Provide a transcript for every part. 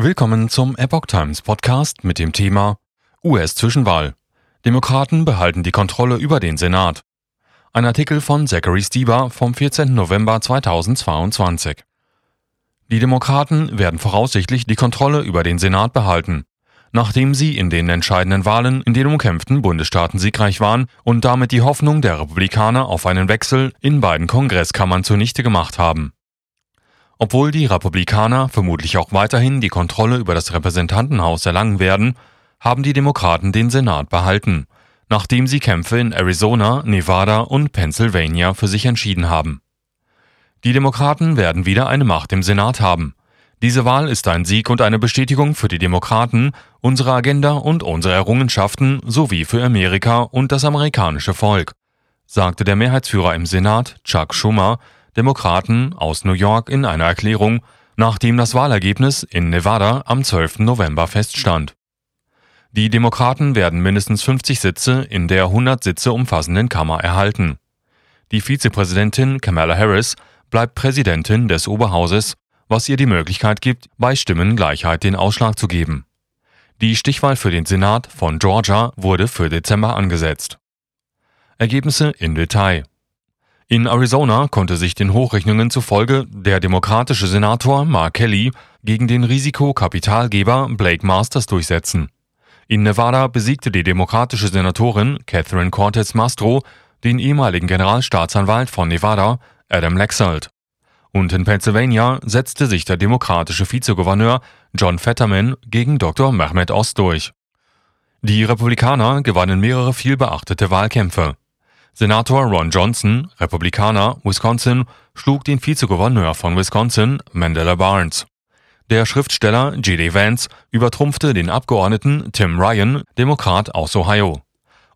Willkommen zum Epoch Times Podcast mit dem Thema US-Zwischenwahl. Demokraten behalten die Kontrolle über den Senat. Ein Artikel von Zachary Stieber vom 14. November 2022. Die Demokraten werden voraussichtlich die Kontrolle über den Senat behalten, nachdem sie in den entscheidenden Wahlen in den umkämpften Bundesstaaten siegreich waren und damit die Hoffnung der Republikaner auf einen Wechsel in beiden Kongresskammern zunichte gemacht haben. Obwohl die Republikaner vermutlich auch weiterhin die Kontrolle über das Repräsentantenhaus erlangen werden, haben die Demokraten den Senat behalten, nachdem sie Kämpfe in Arizona, Nevada und Pennsylvania für sich entschieden haben. Die Demokraten werden wieder eine Macht im Senat haben. Diese Wahl ist ein Sieg und eine Bestätigung für die Demokraten, unsere Agenda und unsere Errungenschaften sowie für Amerika und das amerikanische Volk, sagte der Mehrheitsführer im Senat, Chuck Schumer, Demokraten aus New York in einer Erklärung, nachdem das Wahlergebnis in Nevada am 12. November feststand. Die Demokraten werden mindestens 50 Sitze in der 100 Sitze umfassenden Kammer erhalten. Die Vizepräsidentin Kamala Harris bleibt Präsidentin des Oberhauses, was ihr die Möglichkeit gibt, bei Stimmengleichheit den Ausschlag zu geben. Die Stichwahl für den Senat von Georgia wurde für Dezember angesetzt. Ergebnisse in Detail. In Arizona konnte sich den Hochrechnungen zufolge der demokratische Senator Mark Kelly gegen den Risikokapitalgeber Blake Masters durchsetzen. In Nevada besiegte die demokratische Senatorin Catherine Cortez Mastro den ehemaligen Generalstaatsanwalt von Nevada, Adam Laxalt. Und in Pennsylvania setzte sich der demokratische Vizegouverneur John Fetterman gegen Dr. Mehmet Oz durch. Die Republikaner gewannen mehrere vielbeachtete Wahlkämpfe. Senator Ron Johnson, Republikaner, Wisconsin, schlug den Vizegouverneur von Wisconsin, Mandela Barnes. Der Schriftsteller J.D. Vance übertrumpfte den Abgeordneten Tim Ryan, Demokrat aus Ohio.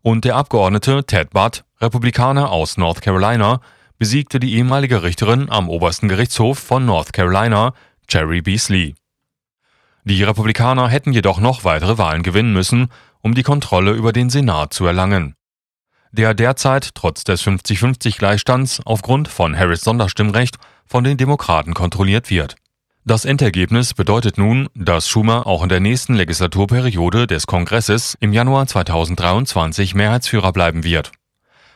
Und der Abgeordnete Ted Budd, Republikaner aus North Carolina, besiegte die ehemalige Richterin am obersten Gerichtshof von North Carolina, Jerry Beasley. Die Republikaner hätten jedoch noch weitere Wahlen gewinnen müssen, um die Kontrolle über den Senat zu erlangen der derzeit trotz des 50-50-Gleichstands aufgrund von Harris Sonderstimmrecht von den Demokraten kontrolliert wird. Das Endergebnis bedeutet nun, dass Schumer auch in der nächsten Legislaturperiode des Kongresses im Januar 2023 Mehrheitsführer bleiben wird.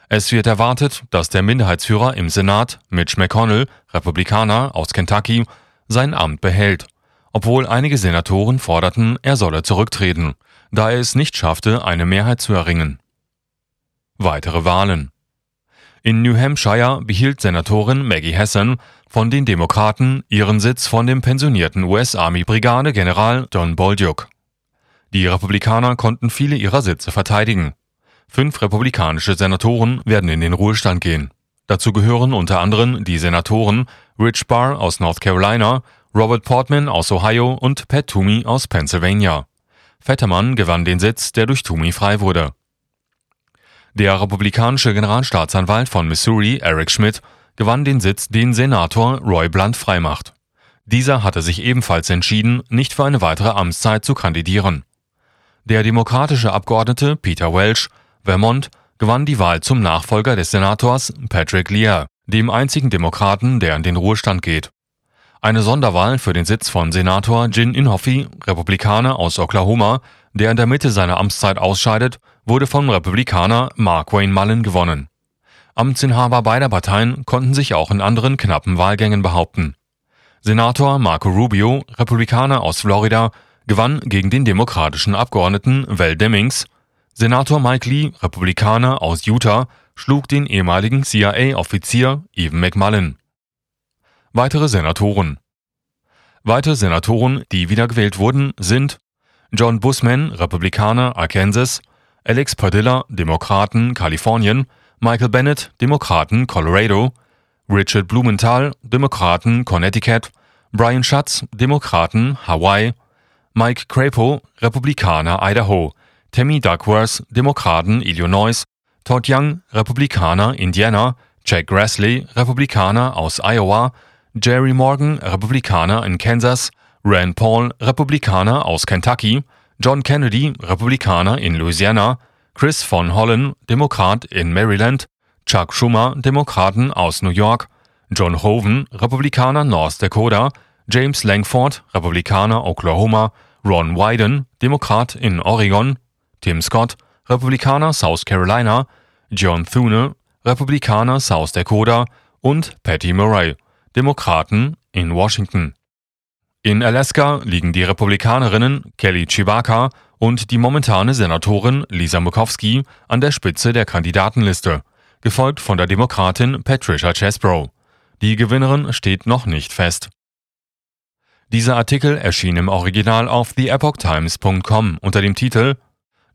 Es wird erwartet, dass der Minderheitsführer im Senat, Mitch McConnell, Republikaner aus Kentucky, sein Amt behält, obwohl einige Senatoren forderten, er solle zurücktreten, da er es nicht schaffte, eine Mehrheit zu erringen. Weitere Wahlen. In New Hampshire behielt Senatorin Maggie Hassan von den Demokraten ihren Sitz von dem pensionierten US-Army-Brigadegeneral Don Bolduc. Die Republikaner konnten viele ihrer Sitze verteidigen. Fünf republikanische Senatoren werden in den Ruhestand gehen. Dazu gehören unter anderem die Senatoren Rich Barr aus North Carolina, Robert Portman aus Ohio und Pat Toomey aus Pennsylvania. Fettermann gewann den Sitz, der durch Toomey frei wurde. Der republikanische Generalstaatsanwalt von Missouri, Eric Schmidt, gewann den Sitz, den Senator Roy Blunt freimacht. Dieser hatte sich ebenfalls entschieden, nicht für eine weitere Amtszeit zu kandidieren. Der demokratische Abgeordnete Peter Welch, Vermont, gewann die Wahl zum Nachfolger des Senators Patrick Lear, dem einzigen Demokraten, der in den Ruhestand geht. Eine Sonderwahl für den Sitz von Senator Jin Inhofe, Republikaner aus Oklahoma, der in der Mitte seiner Amtszeit ausscheidet, wurde vom Republikaner Mark Wayne Mullen gewonnen. Amtsinhaber beider Parteien konnten sich auch in anderen knappen Wahlgängen behaupten. Senator Marco Rubio, Republikaner aus Florida, gewann gegen den demokratischen Abgeordneten Val Demings. Senator Mike Lee, Republikaner aus Utah, schlug den ehemaligen CIA-Offizier Evan McMullen. Weitere Senatoren Weitere Senatoren, die wiedergewählt wurden, sind John Busman, Republikaner, Arkansas, Alex Padilla, Demokraten, Kalifornien, Michael Bennett, Demokraten, Colorado, Richard Blumenthal, Demokraten, Connecticut, Brian Schatz, Demokraten, Hawaii, Mike Crapo, Republikaner, Idaho, Tammy Duckworth, Demokraten, Illinois, Todd Young, Republikaner, Indiana, Jack Grassley, Republikaner aus Iowa, Jerry Morgan, Republikaner in Kansas, Rand Paul, Republikaner aus Kentucky, John Kennedy, Republikaner in Louisiana, Chris von Hollen, Demokrat in Maryland, Chuck Schumer, Demokraten aus New York, John Hoven, Republikaner North Dakota, James Langford, Republikaner Oklahoma, Ron Wyden, Demokrat in Oregon, Tim Scott, Republikaner South Carolina, John Thune, Republikaner South Dakota und Patty Murray, Demokraten in Washington. In Alaska liegen die Republikanerinnen Kelly Chewbacca und die momentane Senatorin Lisa Murkowski an der Spitze der Kandidatenliste, gefolgt von der Demokratin Patricia Chesbrough. Die Gewinnerin steht noch nicht fest. Dieser Artikel erschien im Original auf theepochtimes.com unter dem Titel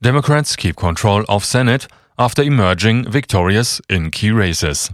Democrats keep control of Senate after emerging victorious in key races.